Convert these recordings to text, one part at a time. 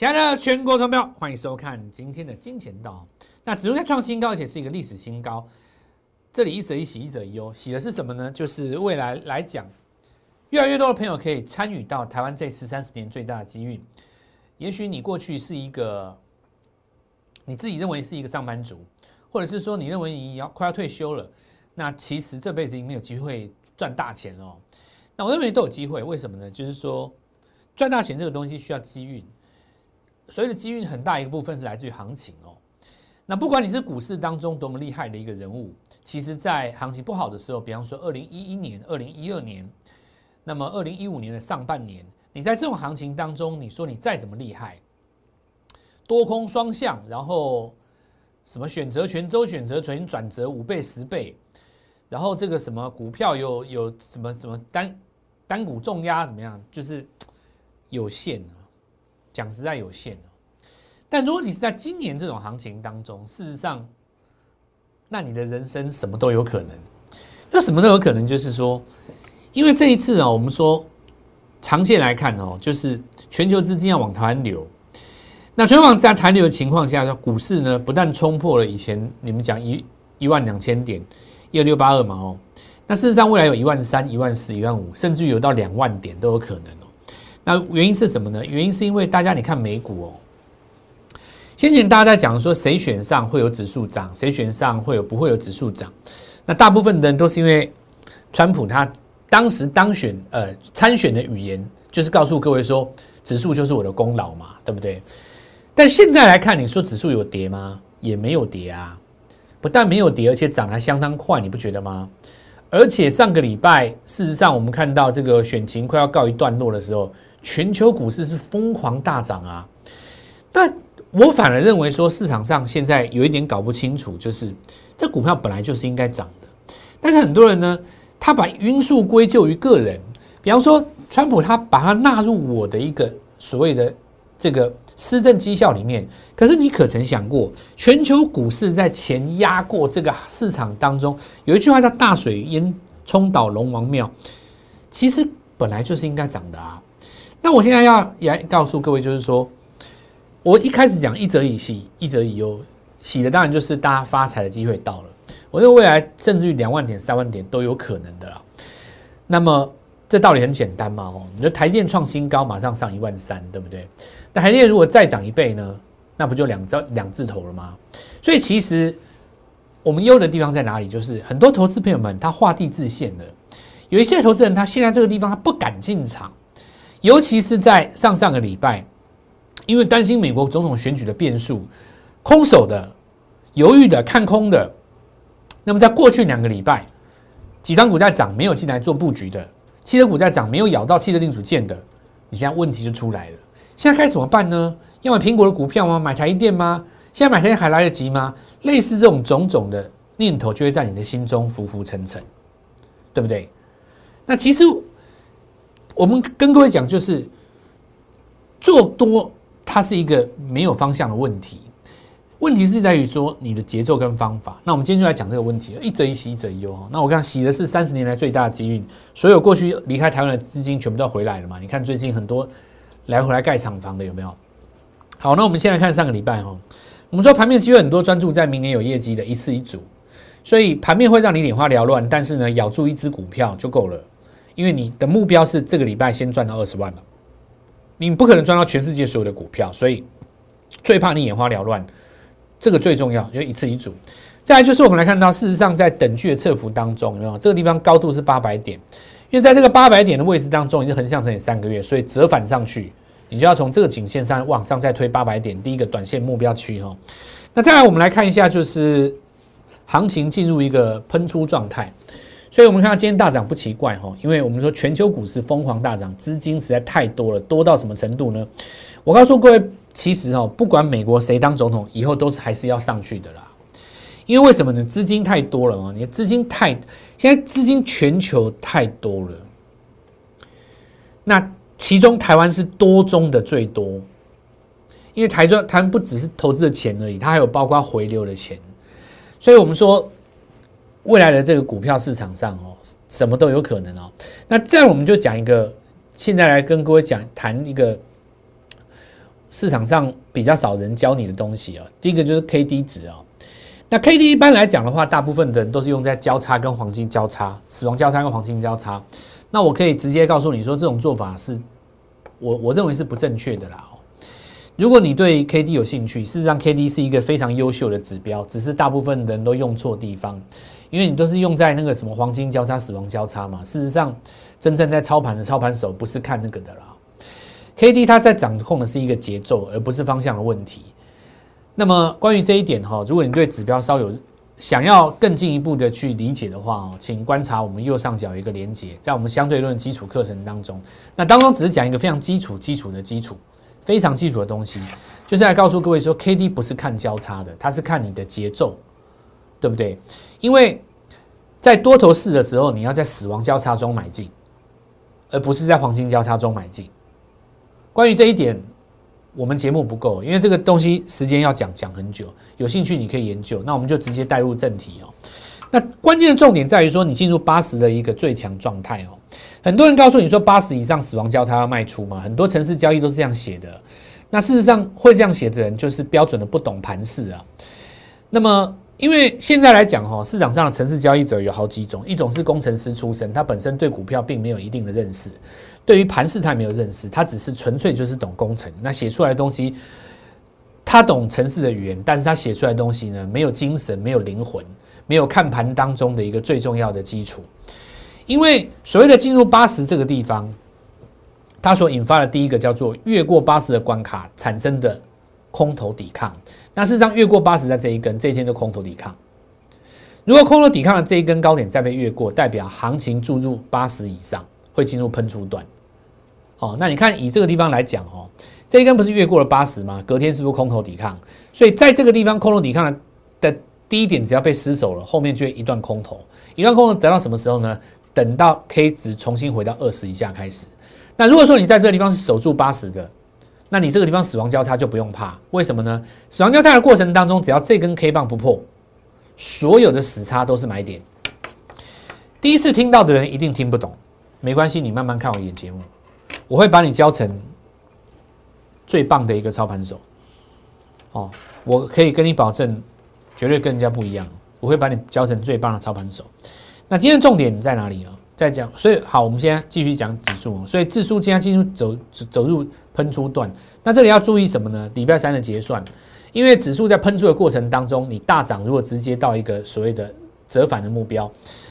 亲爱的全国同胞，欢迎收看今天的金钱道。那指数在创新高，而且是一个历史新高。这里一则一喜，一则一忧。喜的是什么呢？就是未来来讲，越来越多的朋友可以参与到台湾这次三十年最大的机遇。也许你过去是一个你自己认为是一个上班族，或者是说你认为你要快要退休了，那其实这辈子已经没有机会赚大钱哦。那我认为都有机会，为什么呢？就是说赚大钱这个东西需要机遇。所谓的机遇很大一个部分是来自于行情哦。那不管你是股市当中多么厉害的一个人物，其实，在行情不好的时候，比方说二零一一年、二零一二年，那么二零一五年的上半年，你在这种行情当中，你说你再怎么厉害，多空双向，然后什么选择权、周选择权转折五倍、十倍，然后这个什么股票有有什么什么单单股重压怎么样，就是有限啊。讲实在有限但如果你是在今年这种行情当中，事实上，那你的人生什么都有可能。那什么都有可能，就是说，因为这一次啊，我们说长线来看哦，就是全球资金要往台湾流。那全网在台流的情况下，股市呢不但冲破了以前你们讲一一万两千点一二六八二嘛哦，那事实上未来有一万三、一万四、一万五，甚至有到两万点都有可能。那原因是什么呢？原因是因为大家你看美股哦，先前大家在讲说谁选上会有指数涨，谁选上会有不会有指数涨。那大部分的人都是因为川普他当时当选呃参选的语言就是告诉各位说指数就是我的功劳嘛，对不对？但现在来看，你说指数有跌吗？也没有跌啊，不但没有跌，而且涨得相当快，你不觉得吗？而且上个礼拜，事实上我们看到这个选情快要告一段落的时候。全球股市是疯狂大涨啊！但我反而认为说，市场上现在有一点搞不清楚，就是这股票本来就是应该涨的，但是很多人呢，他把因素归咎于个人，比方说川普，他把它纳入我的一个所谓的这个施政绩效里面。可是你可曾想过，全球股市在前压过这个市场当中，有一句话叫“大水淹冲倒龙王庙”，其实本来就是应该涨的啊。那我现在要也告诉各位，就是说，我一开始讲一则以喜，一则以忧，喜的当然就是大家发财的机会到了。我认为未来甚至于两万点、三万点都有可能的啦。那么这道理很简单嘛，哦，你说台电创新高，马上上一万三，对不对？那台电如果再涨一倍呢，那不就两字两字头了吗？所以其实我们忧的地方在哪里？就是很多投资朋友们他画地自限的，有一些投资人他现在这个地方他不敢进场。尤其是在上上个礼拜，因为担心美国总统选举的变数，空手的、犹豫的、看空的，那么在过去两个礼拜，几张股在涨，没有进来做布局的；汽车股在涨，没有咬到汽车零组件的，你现在问题就出来了。现在该怎么办呢？要买苹果的股票吗？买台电吗？现在买台电还来得及吗？类似这种种种的念头，就会在你的心中浮浮沉沉，对不对？那其实。我们跟各位讲，就是做多，它是一个没有方向的问题。问题是在于说你的节奏跟方法。那我们今天就来讲这个问题一则一喜，一则一忧那我看喜的是三十年来最大的机遇，所有过去离开台湾的资金全部都回来了嘛？你看最近很多来回来盖厂房的有没有？好，那我们先来看上个礼拜哈，我们说盘面机会很多，专注在明年有业绩的一次一组，所以盘面会让你眼花缭乱，但是呢，咬住一只股票就够了。因为你的目标是这个礼拜先赚到二十万嘛，你不可能赚到全世界所有的股票，所以最怕你眼花缭乱，这个最重要，就一次一组。再来就是我们来看到，事实上在等距的测幅当中，有没有这个地方高度是八百点？因为在这个八百点的位置当中，已经横向整理三个月，所以折返上去，你就要从这个颈线上往上再推八百点，第一个短线目标区哈。那再来我们来看一下，就是行情进入一个喷出状态。所以，我们看到今天大涨不奇怪哈，因为我们说全球股市疯狂大涨，资金实在太多了，多到什么程度呢？我告诉各位，其实哦，不管美国谁当总统，以后都是还是要上去的啦。因为为什么呢？资金太多了哦，你的资金太，现在资金全球太多了。那其中台湾是多中的最多，因为台中台湾不只是投资的钱而已，它还有包括回流的钱，所以我们说。未来的这个股票市场上哦，什么都有可能哦。那这样我们就讲一个，现在来跟各位讲谈一个，市场上比较少人教你的东西啊。第一个就是 K D 值哦。那 K D 一般来讲的话，大部分的人都是用在交叉跟黄金交叉、死亡交叉跟黄金交叉。那我可以直接告诉你说，这种做法是我我认为是不正确的啦。如果你对 K D 有兴趣，事实上 K D 是一个非常优秀的指标，只是大部分人都用错地方，因为你都是用在那个什么黄金交叉、死亡交叉嘛。事实上，真正在操盘的操盘手不是看那个的啦。K D 它在掌控的是一个节奏，而不是方向的问题。那么关于这一点哈，如果你对指标稍有想要更进一步的去理解的话哦，请观察我们右上角一个连接，在我们相对论基础课程当中，那当中只是讲一个非常基础、基础的基础。非常基础的东西，就是来告诉各位说，K D 不是看交叉的，它是看你的节奏，对不对？因为在多头市的时候，你要在死亡交叉中买进，而不是在黄金交叉中买进。关于这一点，我们节目不够，因为这个东西时间要讲讲很久。有兴趣你可以研究。那我们就直接带入正题哦。那关键的重点在于说，你进入八十的一个最强状态哦。很多人告诉你说八十以上死亡交叉要卖出嘛？很多城市交易都是这样写的。那事实上会这样写的人就是标准的不懂盘势啊。那么因为现在来讲哈，市场上的城市交易者有好几种，一种是工程师出身，他本身对股票并没有一定的认识，对于盘市他也没有认识，他只是纯粹就是懂工程。那写出来的东西，他懂城市的语言，但是他写出来的东西呢，没有精神，没有灵魂，没有看盘当中的一个最重要的基础。因为所谓的进入八十这个地方，它所引发的第一个叫做越过八十的关卡产生的空头抵抗。那事实上，越过八十在这一根这一天的空头抵抗。如果空头抵抗的这一根高点再被越过，代表行情注入八十以上，会进入喷出段。哦，那你看以这个地方来讲哦，这一根不是越过了八十吗？隔天是不是空头抵抗？所以在这个地方空头抵抗的低点只要被失守了，后面就会一段空头。一段空头等到什么时候呢？等到 K 值重新回到二十以下开始，那如果说你在这个地方是守住八十的，那你这个地方死亡交叉就不用怕，为什么呢？死亡交叉的过程当中，只要这根 K 棒不破，所有的死叉都是买点。第一次听到的人一定听不懂，没关系，你慢慢看我演节目，我会把你教成最棒的一个操盘手。哦，我可以跟你保证，绝对跟人家不一样，我会把你教成最棒的操盘手。那今天重点在哪里呢？在讲，所以好，我们现在继续讲指数。所以指数今天进入走走入喷出段，那这里要注意什么呢？礼拜三的结算，因为指数在喷出的过程当中，你大涨如果直接到一个所谓的折返的目标，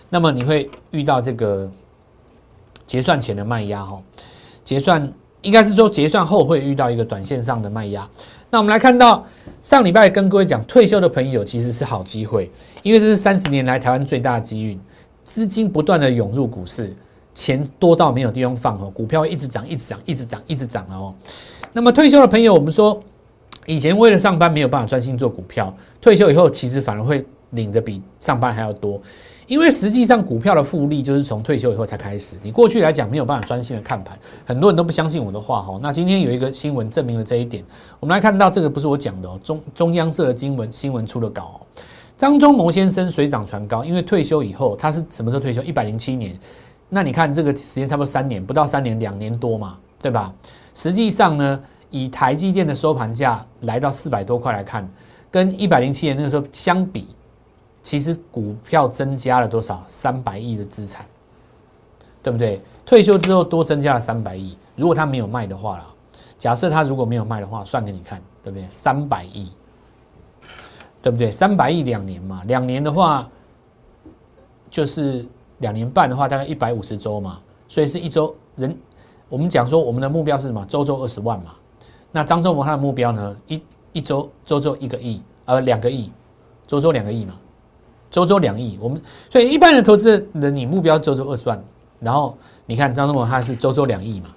那么你会遇到这个结算前的卖压哈。结算应该是说结算后会遇到一个短线上的卖压。那我们来看到上礼拜跟各位讲，退休的朋友其实是好机会，因为这是三十年来台湾最大的机遇。资金不断的涌入股市，钱多到没有地方放哦，股票一直涨，一直涨，一直涨，一直涨了哦。那么退休的朋友，我们说以前为了上班没有办法专心做股票，退休以后其实反而会领的比上班还要多，因为实际上股票的复利就是从退休以后才开始。你过去来讲没有办法专心的看盘，很多人都不相信我的话哈。那今天有一个新闻证明了这一点，我们来看到这个不是我讲的哦，中中央社的新闻新闻出了稿。张忠谋先生水涨船高，因为退休以后，他是什么时候退休？一百零七年，那你看这个时间差不多三年，不到三年，两年多嘛，对吧？实际上呢，以台积电的收盘价来到四百多块来看，跟一百零七年那个时候相比，其实股票增加了多少？三百亿的资产，对不对？退休之后多增加了三百亿，如果他没有卖的话了，假设他如果没有卖的话，算给你看，对不对？三百亿。对不对？三百亿两年嘛，两年的话就是两年半的话，大概一百五十周嘛，所以是一周人。我们讲说我们的目标是什么？周周二十万嘛。那张忠谋他的目标呢？一一周周周一个亿，呃，两个亿，周周两个亿嘛，周周两亿。我们所以一般的投资人，你目标周周二十万，然后你看张忠谋他是周周两亿嘛，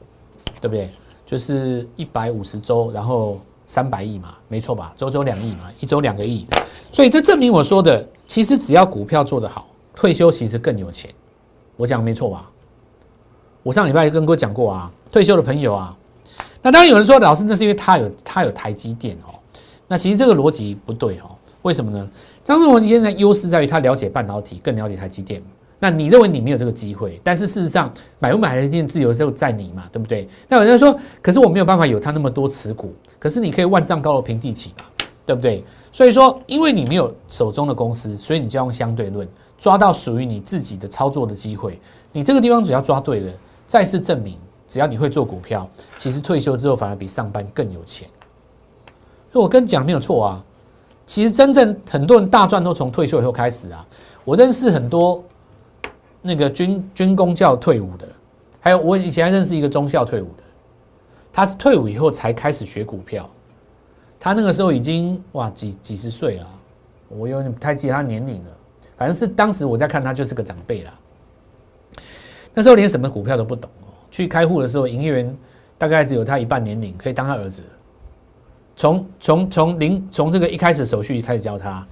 对不对？就是一百五十周，然后。三百亿嘛，没错吧？周周两亿嘛，一周两个亿，所以这证明我说的，其实只要股票做得好，退休其实更有钱。我讲没错吧？我上礼拜跟哥讲过啊，退休的朋友啊，那当然有人说老师那是因为他有他有台积电哦，那其实这个逻辑不对哦。为什么呢？张志文现在优势在于他了解半导体，更了解台积电。那你认为你没有这个机会，但是事实上买不买台积电自由就在你嘛，对不对？那有人说，可是我没有办法有他那么多持股，可是你可以万丈高楼平地起嘛，对不对？所以说，因为你没有手中的公司，所以你就用相对论抓到属于你自己的操作的机会。你这个地方只要抓对了，再次证明，只要你会做股票，其实退休之后反而比上班更有钱。我跟你讲没有错啊，其实真正很多人大赚都从退休以后开始啊。我认识很多。那个军军工教退伍的，还有我以前还认识一个中校退伍的，他是退伍以后才开始学股票，他那个时候已经哇几几十岁了，我有点不太记得他年龄了，反正是当时我在看他就是个长辈啦。那时候连什么股票都不懂哦，去开户的时候，营业员大概只有他一半年龄，可以当他儿子。从从从零从这个一开始手续开始教他，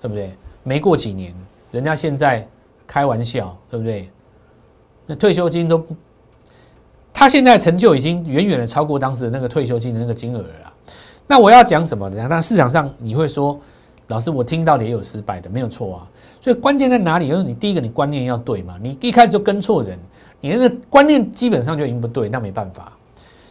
对不对？没过几年，人家现在。开玩笑，对不对？那退休金都不，他现在成就已经远远的超过当时的那个退休金的那个金额了。那我要讲什么？那市场上你会说，老师，我听到的也有失败的，没有错啊。所以关键在哪里？就是你第一个，你观念要对嘛。你一开始就跟错人，你那个观念基本上就已经不对，那没办法。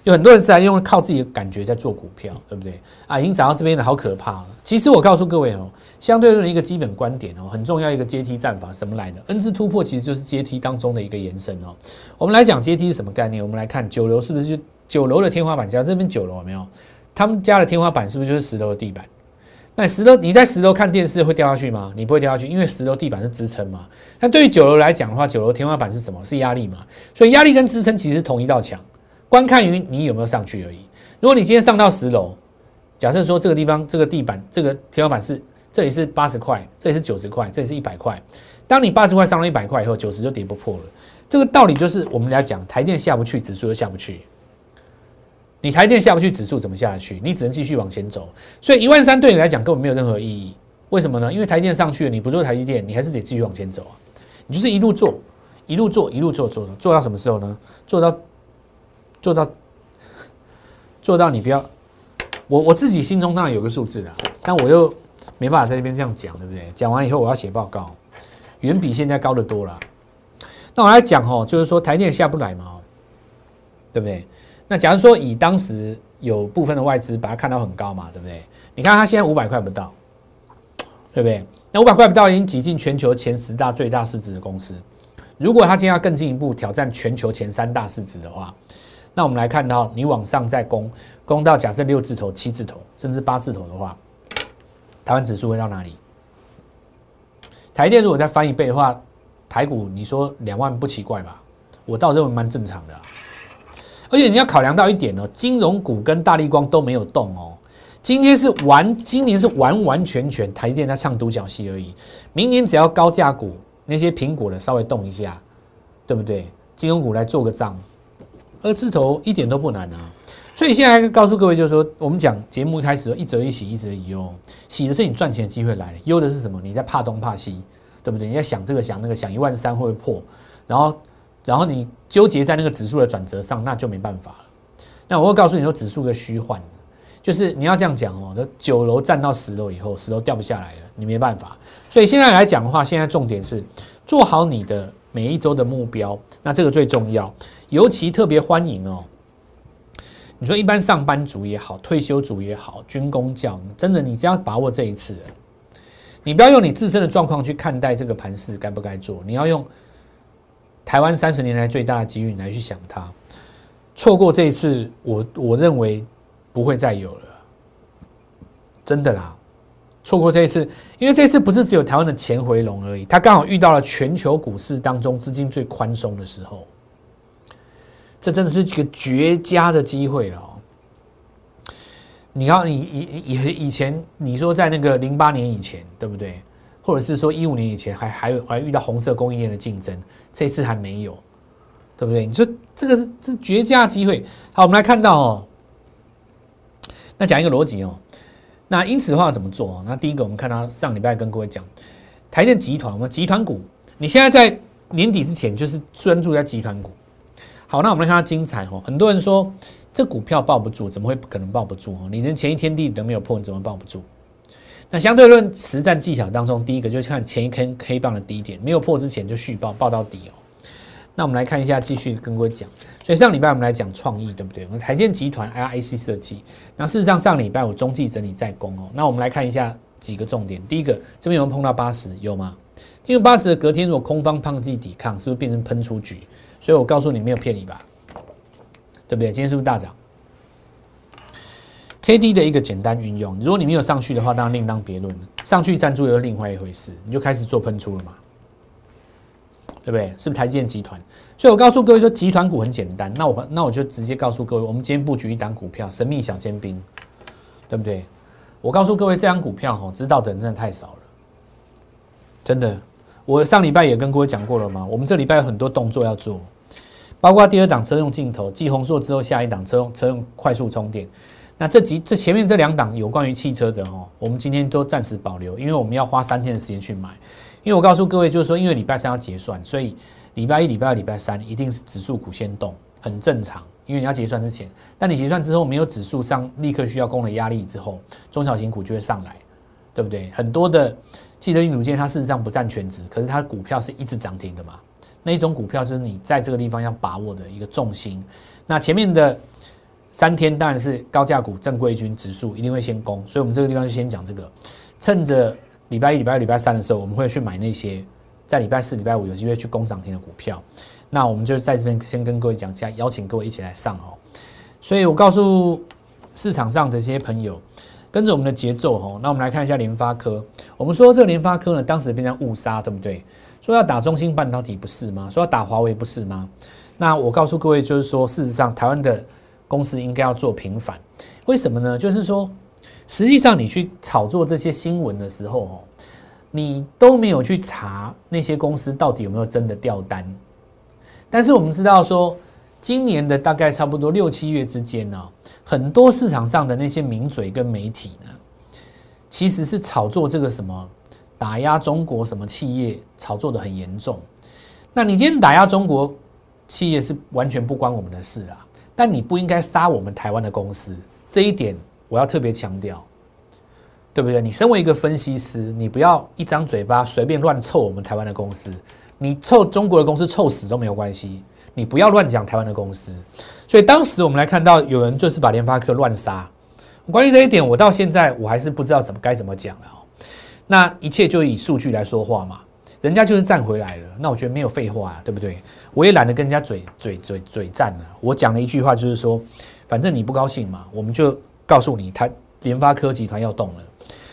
有很多人是在用靠自己的感觉在做股票，对不对？啊，已经涨到这边了，好可怕。其实我告诉各位哦，相对论一个基本观点哦，很重要一个阶梯战法，什么来的？N 字突破其实就是阶梯当中的一个延伸哦。我们来讲阶梯是什么概念？我们来看九楼是不是就九楼的天花板？假设这边九楼有没有？他们家的天花板是不是就是十楼的地板？那十楼你在十楼看电视会掉下去吗？你不会掉下去，因为十楼地板是支撑嘛。那对于九楼来讲的话，九楼天花板是什么？是压力嘛？所以压力跟支撑其实同一道墙。观看于你有没有上去而已。如果你今天上到十楼，假设说这个地方这个地板这个天花板是这里是八十块，这里是九十块，这里是一百块。当你八十块上了一百块以后，九十就跌不破了。这个道理就是我们来讲，台电下不去，指数就下不去。你台电下不去，指数怎么下得去？你只能继续往前走。所以一万三对你来讲根本没有任何意义。为什么呢？因为台电上去了，你不做台积电，你还是得继续往前走啊。你就是一路做，一路做，一路做，做做到什么时候呢？做到。做到做到，你不要我我自己心中当然有个数字啦，但我又没办法在这边这样讲，对不对？讲完以后我要写报告，远比现在高的多了。那我来讲哦，就是说台电下不来嘛，对不对？那假如说以当时有部分的外资把它看到很高嘛，对不对？你看它现在五百块不到，对不对？那五百块不到已经挤进全球前十大最大市值的公司。如果它今天要更进一步挑战全球前三大市值的话，那我们来看到，你往上再攻，攻到假设六字头、七字头，甚至八字头的话，台湾指数会到哪里？台电如果再翻一倍的话，台股你说两万不奇怪吧？我倒认为蛮正常的。而且你要考量到一点哦，金融股跟大力光都没有动哦。今天是完，今年是完完全全台电在唱独角戏而已。明年只要高价股那些苹果的稍微动一下，对不对？金融股来做个账。二字头一点都不难啊，所以现在告诉各位，就是说，我们讲节目一开始一折一喜，一折一忧，喜的是你赚钱的机会来了，忧的是什么？你在怕东怕西，对不对？你在想这个想那个，想一万三会不会破？然后，然后你纠结在那个指数的转折上，那就没办法了。那我会告诉你说，指数个虚幻，就是你要这样讲哦，九楼站到十楼以后，十楼掉不下来了，你没办法。所以现在来讲的话，现在重点是做好你的每一周的目标，那这个最重要。尤其特别欢迎哦！你说一般上班族也好，退休族也好，军工教，真的，你只要把握这一次，你不要用你自身的状况去看待这个盘势该不该做，你要用台湾三十年来最大的机遇你来去想它。错过这一次，我我认为不会再有了，真的啦！错过这一次，因为这次不是只有台湾的钱回笼而已，它刚好遇到了全球股市当中资金最宽松的时候。这真的是一个绝佳的机会了！你要以以以以前你说在那个零八年以前，对不对？或者是说一五年以前，还还还遇到红色供应链的竞争，这次还没有，对不对？你说这个是这绝佳机会。好，我们来看到哦，那讲一个逻辑哦。那因此的话怎么做？那第一个，我们看到上礼拜跟各位讲，台电集团，我们集团股，你现在在年底之前就是专注在集团股。好，那我们来看它精彩哦。很多人说这股票抱不住，怎么会可能抱不住？你连前一天地都没有破，你怎么抱不住？那相对论实战技巧当中，第一个就是看前一根 K 棒的低点没有破之前就续报报到底哦。那我们来看一下，继续跟各位讲。所以上礼拜我们来讲创意，对不对？我们台电集团 IC 设计。那事实上上礼拜我中继整理在攻哦。那我们来看一下几个重点。第一个，这边有没有碰到八十？有吗？因为八十的隔天如果空方胖地抵抗，是不是变成喷出局？所以我告诉你，没有骗你吧？对不对？今天是不是大涨？K D 的一个简单运用，如果你没有上去的话，当然另当别论了。上去站住又是另外一回事，你就开始做喷出了嘛？对不对？是不是台积电集团？所以我告诉各位说，集团股很简单。那我那我就直接告诉各位，我们今天布局一档股票，神秘小尖兵，对不对？我告诉各位，这张股票哦，知道的人真的太少了，真的。我上礼拜也跟各位讲过了嘛，我们这礼拜有很多动作要做，包括第二档车用镜头，继红硕之后下一档车用车用快速充电。那这几这前面这两档有关于汽车的哦，我们今天都暂时保留，因为我们要花三天的时间去买。因为我告诉各位，就是说，因为礼拜三要结算，所以礼拜一、礼拜二、礼拜三一定是指数股先动，很正常。因为你要结算之前，但你结算之后没有指数上立刻需要攻的压力之后，中小型股就会上来，对不对？很多的汽车零组件它事实上不占全值，可是它股票是一直涨停的嘛。那一种股票就是你在这个地方要把握的一个重心。那前面的三天当然是高价股正规军指数一定会先攻，所以我们这个地方就先讲这个，趁着。礼拜一、礼拜二、礼拜三的时候，我们会去买那些在礼拜四、礼拜五有机会去攻涨停的股票。那我们就在这边先跟各位讲一下，邀请各位一起来上哦。所以我告诉市场上的这些朋友，跟着我们的节奏哦。那我们来看一下联发科。我们说这个联发科呢，当时变成误杀，对不对？说要打中芯半导体不是吗？说要打华为不是吗？那我告诉各位，就是说事实上，台湾的公司应该要做平反。为什么呢？就是说。实际上，你去炒作这些新闻的时候，哦，你都没有去查那些公司到底有没有真的掉单。但是我们知道说，今年的大概差不多六七月之间呢，很多市场上的那些名嘴跟媒体呢，其实是炒作这个什么打压中国什么企业，炒作的很严重。那你今天打压中国企业是完全不关我们的事啊，但你不应该杀我们台湾的公司，这一点。我要特别强调，对不对？你身为一个分析师，你不要一张嘴巴随便乱臭我们台湾的公司，你臭中国的公司臭死都没有关系，你不要乱讲台湾的公司。所以当时我们来看到有人就是把联发科乱杀，关于这一点，我到现在我还是不知道怎么该怎么讲了。那一切就以数据来说话嘛，人家就是站回来了，那我觉得没有废话啊，对不对？我也懒得跟人家嘴嘴嘴嘴战了，我讲了一句话就是说，反正你不高兴嘛，我们就。告诉你，他联发科集团要动了。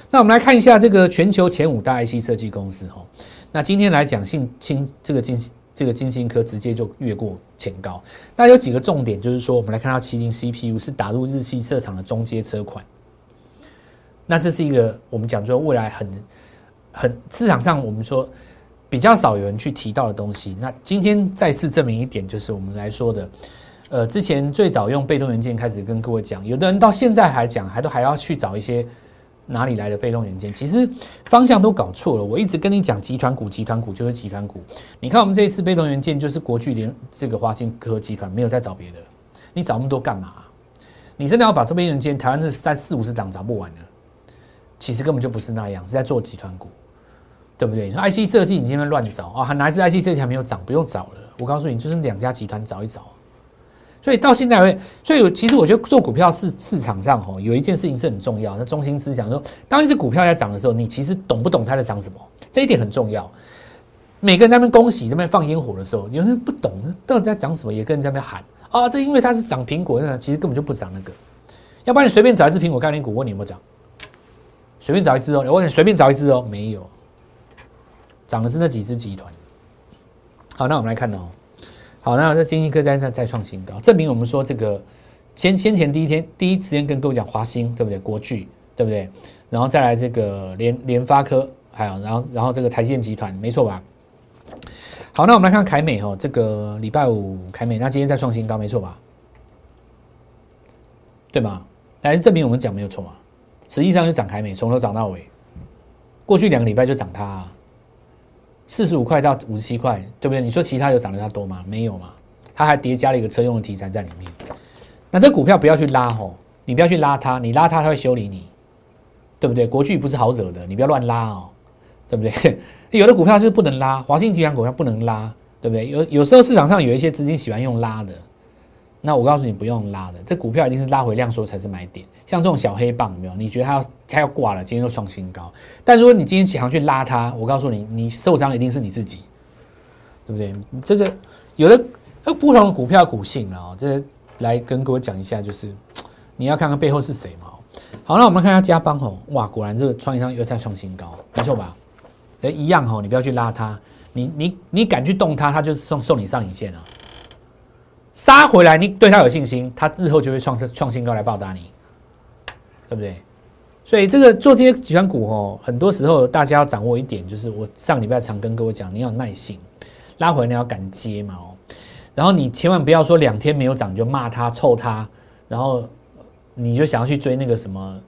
那我们来看一下这个全球前五大 IC 设计公司哈。那今天来讲，信清这个金这个金星科直接就越过前高。那有几个重点，就是说，我们来看到麒麟 CPU 是打入日系市场的中阶车款。那这是一个我们讲说未来很很市场上我们说比较少有人去提到的东西。那今天再次证明一点，就是我们来说的。呃，之前最早用被动元件开始跟各位讲，有的人到现在还讲，还都还要去找一些哪里来的被动元件，其实方向都搞错了。我一直跟你讲，集团股，集团股就是集团股。你看我们这一次被动元件就是国巨联这个华新科集团，没有再找别的。你找那么多干嘛？你真的要把特别元件，台湾这三四五十档找不完的，其实根本就不是那样，是在做集团股，对不对你说？IC 设计你今天乱找啊，哪一次 IC 设计还没有涨，不用找了。我告诉你，就是两家集团找一找。所以到现在会，所以其实我觉得做股票市市场上吼有一件事情是很重要，那中心思想说，当一只股票在涨的时候，你其实懂不懂它在涨什么？这一点很重要。每个人在那边恭喜，在那边放烟火的时候，有人不懂到底在涨什么，也跟人在那边喊啊，这因为它是涨苹果，那其实根本就不涨那个。要不然你随便找一只苹果概念股，问你有没有涨？随便找一只哦，我问你随便找一只哦，没有，涨的是那几只集团。好，那我们来看哦。好，那在经济科在再再创新高，证明我们说这个先先前第一天第一时间跟各位讲华兴，对不对？国巨，对不对？然后再来这个联联发科，还有然后然后这个台积集团，没错吧？好，那我们来看凯美哈，这个礼拜五凯美，那今天再创新高，没错吧？对吗？来证明我们讲没有错嘛？实际上就涨凯美，从头涨到尾，过去两个礼拜就涨它。四十五块到五十七块，对不对？你说其他有涨得它多吗？没有嘛，它还叠加了一个车用的题材在里面。那这股票不要去拉吼，你不要去拉它，你拉它它会修理你，对不对？国巨不是好惹的，你不要乱拉哦，对不对？有的股票是不能拉，华信集团股票不能拉，对不对？有有时候市场上有一些资金喜欢用拉的，那我告诉你不用拉的，这股票一定是拉回量缩才是买点。像这种小黑棒没有？你觉得它要它要挂了，今天又创新高，但如果你今天起航去拉它，我告诉你，你受伤一定是你自己，对不对？这个有的不同的股票股性哦，这来跟各位讲一下，就是你要看看背后是谁嘛。好，那我们看一下加邦哦，哇，果然这个创业商又在创新高，没错吧？一样哈，你不要去拉它，你你你敢去动它，它就是送送你上影线啊。杀回来，你对它有信心，它日后就会创创新高来报答你，对不对？所以这个做这些集团股哦，很多时候大家要掌握一点，就是我上礼拜常跟各位讲，你要耐心，拉回来你要敢接嘛哦。然后你千万不要说两天没有涨就骂它臭它，然后你就想要去追那个什么。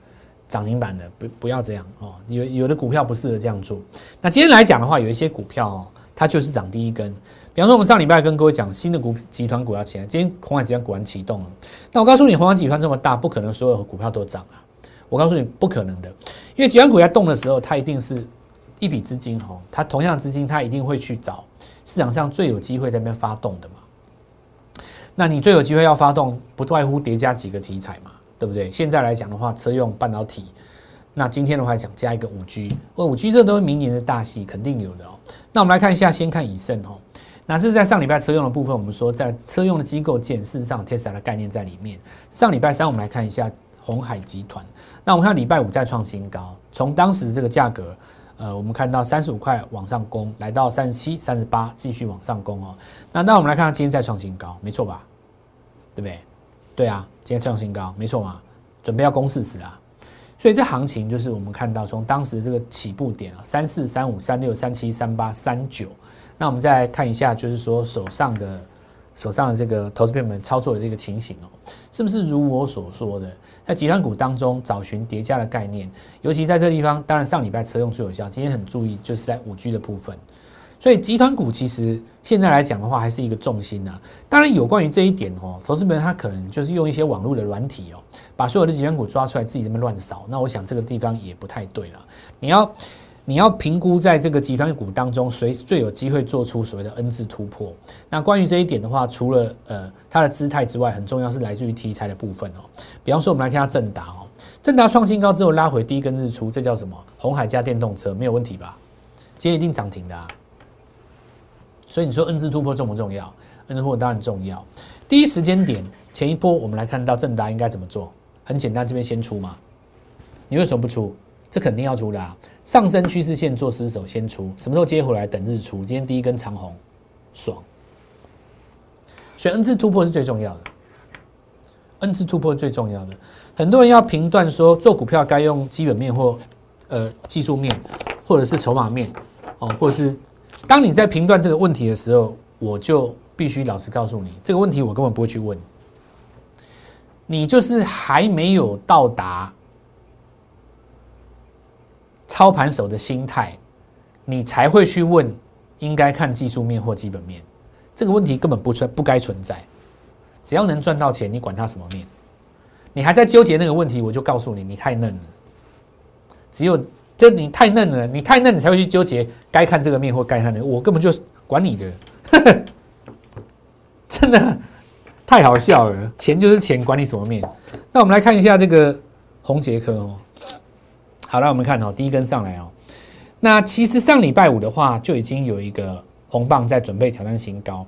涨停板的不不要这样哦，有有的股票不适合这样做。那今天来讲的话，有一些股票哦，它就是涨第一根。比方说，我们上礼拜跟各位讲新的股集团股要起来，今天红海集团果然启动了。那我告诉你，红海集团这么大，不可能所有股票都涨啊。我告诉你，不可能的，因为集团股在动的时候，它一定是一笔资金哈，它同样资金，它一定会去找市场上最有机会在那边发动的嘛。那你最有机会要发动，不外乎叠加几个题材嘛。对不对？现在来讲的话，车用半导体，那今天的话讲加一个五 G，哦，五 G 这都是明年的大戏，肯定有的哦。那我们来看一下，先看以盛哦，那这是在上礼拜车用的部分，我们说在车用的机构件，事实上 Tesla 的概念在里面。上礼拜三我们来看一下红海集团，那我们看礼拜五再创新高，从当时的这个价格，呃，我们看到三十五块往上攻，来到三十七、三十八，继续往上攻哦。那那我们来看看今天再创新高，没错吧？对不对？对啊，今天创新高，没错嘛，准备要攻四十啊，所以这行情就是我们看到从当时这个起步点啊，三四三五三六三七三八三九，那我们再看一下，就是说手上的手上的这个投资朋友们操作的这个情形哦，是不是如我所说的，在集团股当中找寻叠加的概念，尤其在这个地方，当然上礼拜车用最有效，今天很注意就是在五 G 的部分。所以集团股其实现在来讲的话，还是一个重心呐。当然，有关于这一点哦，投资人他可能就是用一些网络的软体哦，把所有的集团股抓出来，自己这么乱扫。那我想这个地方也不太对了。你要你要评估在这个集团股当中，谁最有机会做出所谓的 N 字突破。那关于这一点的话，除了呃它的姿态之外，很重要是来自于题材的部分哦。比方说，我们来看下正达哦，正达创新高之后拉回第一根日出，这叫什么？红海加电动车没有问题吧？今天一定涨停的。啊。所以你说 N 字突破重不重要？N 字突破当然重要。第一时间点前一波，我们来看到正达应该怎么做？很简单，这边先出嘛。你为什么不出？这肯定要出的啊！上升趋势线做失手先出，什么时候接回来等日出？今天第一根长红，爽。所以 N 次突破是最重要的，N 次突破最重要的。很多人要评断说做股票该用基本面或呃技术面，或者是筹码面哦，或者是。当你在评断这个问题的时候，我就必须老实告诉你，这个问题我根本不会去问。你就是还没有到达操盘手的心态，你才会去问应该看技术面或基本面。这个问题根本不存不该存在。只要能赚到钱，你管它什么面？你还在纠结那个问题，我就告诉你，你太嫩了。只有。这你太嫩了，你太嫩，你才会去纠结该看这个面或该看那个。我根本就管你的，真的太好笑了。钱就是钱，管你什么面。那我们来看一下这个红杰科哦。好了，我们看哦，第一根上来哦。那其实上礼拜五的话，就已经有一个红棒在准备挑战新高。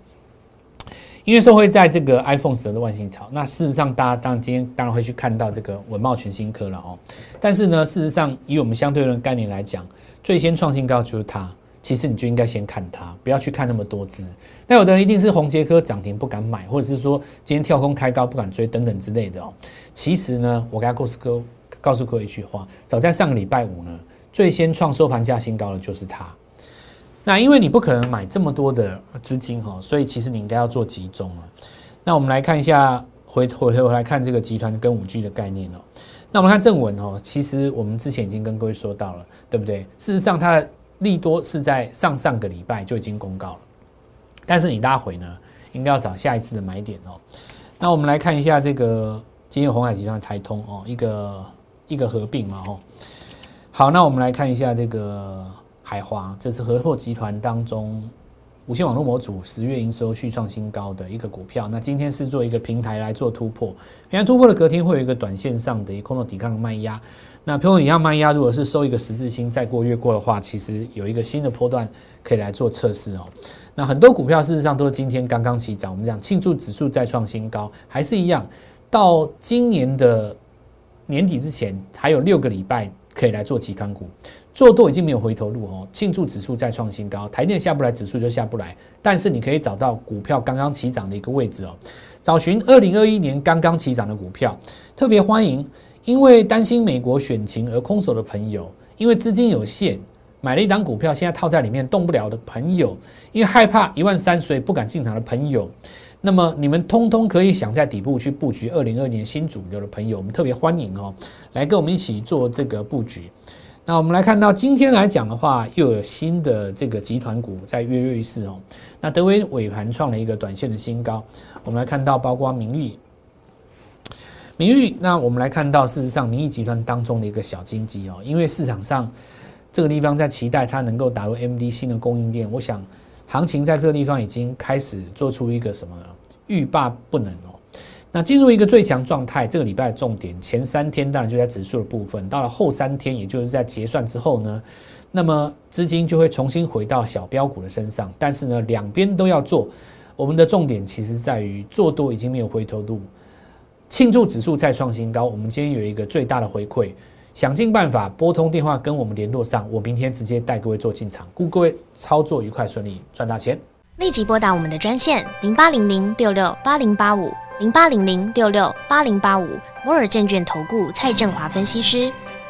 因为说会在这个 iPhone 十的万星潮，那事实上大家当然今天当然会去看到这个文茂全新科了哦。但是呢，事实上以我们相对论概念来讲，最先创新高就是它。其实你就应该先看它，不要去看那么多只。那有的人一定是红杰科涨停不敢买，或者是说今天跳空开高不敢追等等之类的哦。其实呢，我跟告诉各告诉各位一句话：早在上个礼拜五呢，最先创收盘价新高的就是它。那因为你不可能买这么多的资金哈，所以其实你应该要做集中了。那我们来看一下，回回回来看这个集团跟五 G 的概念哦。那我们看正文哦，其实我们之前已经跟各位说到了，对不对？事实上它的利多是在上上个礼拜就已经公告了，但是你拉回呢，应该要找下一次的买点哦。那我们来看一下这个今天红海集团台通哦，一个一个合并嘛哦。好，那我们来看一下这个海华，这是合拓集团当中无线网络模组十月营收续创新高的一个股票。那今天是做一个平台来做突破，平台突破的隔天会有一个短线上的一空头抵抗的卖压。那空头抵抗卖压如果是收一个十字星再过越过的话，其实有一个新的波段可以来做测试哦。那很多股票事实上都是今天刚刚起涨，我们讲庆祝指数再创新高，还是一样，到今年的年底之前还有六个礼拜。可以来做期刊股，做多已经没有回头路哦。庆祝指数再创新高，台电下不来，指数就下不来。但是你可以找到股票刚刚起涨的一个位置哦，找寻二零二一年刚刚起涨的股票，特别欢迎。因为担心美国选情而空手的朋友，因为资金有限，买了一档股票，现在套在里面动不了的朋友，因为害怕一万三，所以不敢进场的朋友。那么你们通通可以想在底部去布局二零二年新主流的朋友，我们特别欢迎哦，来跟我们一起做这个布局。那我们来看到今天来讲的话，又有新的这个集团股在跃跃欲试哦。那德威尾盘创了一个短线的新高，我们来看到包括明誉、名誉。那我们来看到事实上名誉集团当中的一个小金鸡哦，因为市场上这个地方在期待它能够打入 MD 新的供应链，我想。行情在这个地方已经开始做出一个什么？欲罢不能哦。那进入一个最强状态，这个礼拜的重点前三天当然就在指数的部分，到了后三天，也就是在结算之后呢，那么资金就会重新回到小标股的身上。但是呢，两边都要做。我们的重点其实在于做多已经没有回头路，庆祝指数再创新高。我们今天有一个最大的回馈。想尽办法拨通电话跟我们联络上，我明天直接带各位做进场，祝各位操作愉快顺利，赚大钱。立即拨打我们的专线零八零零六六八零八五零八零零六六八零八五摩尔证券投顾蔡振华分析师。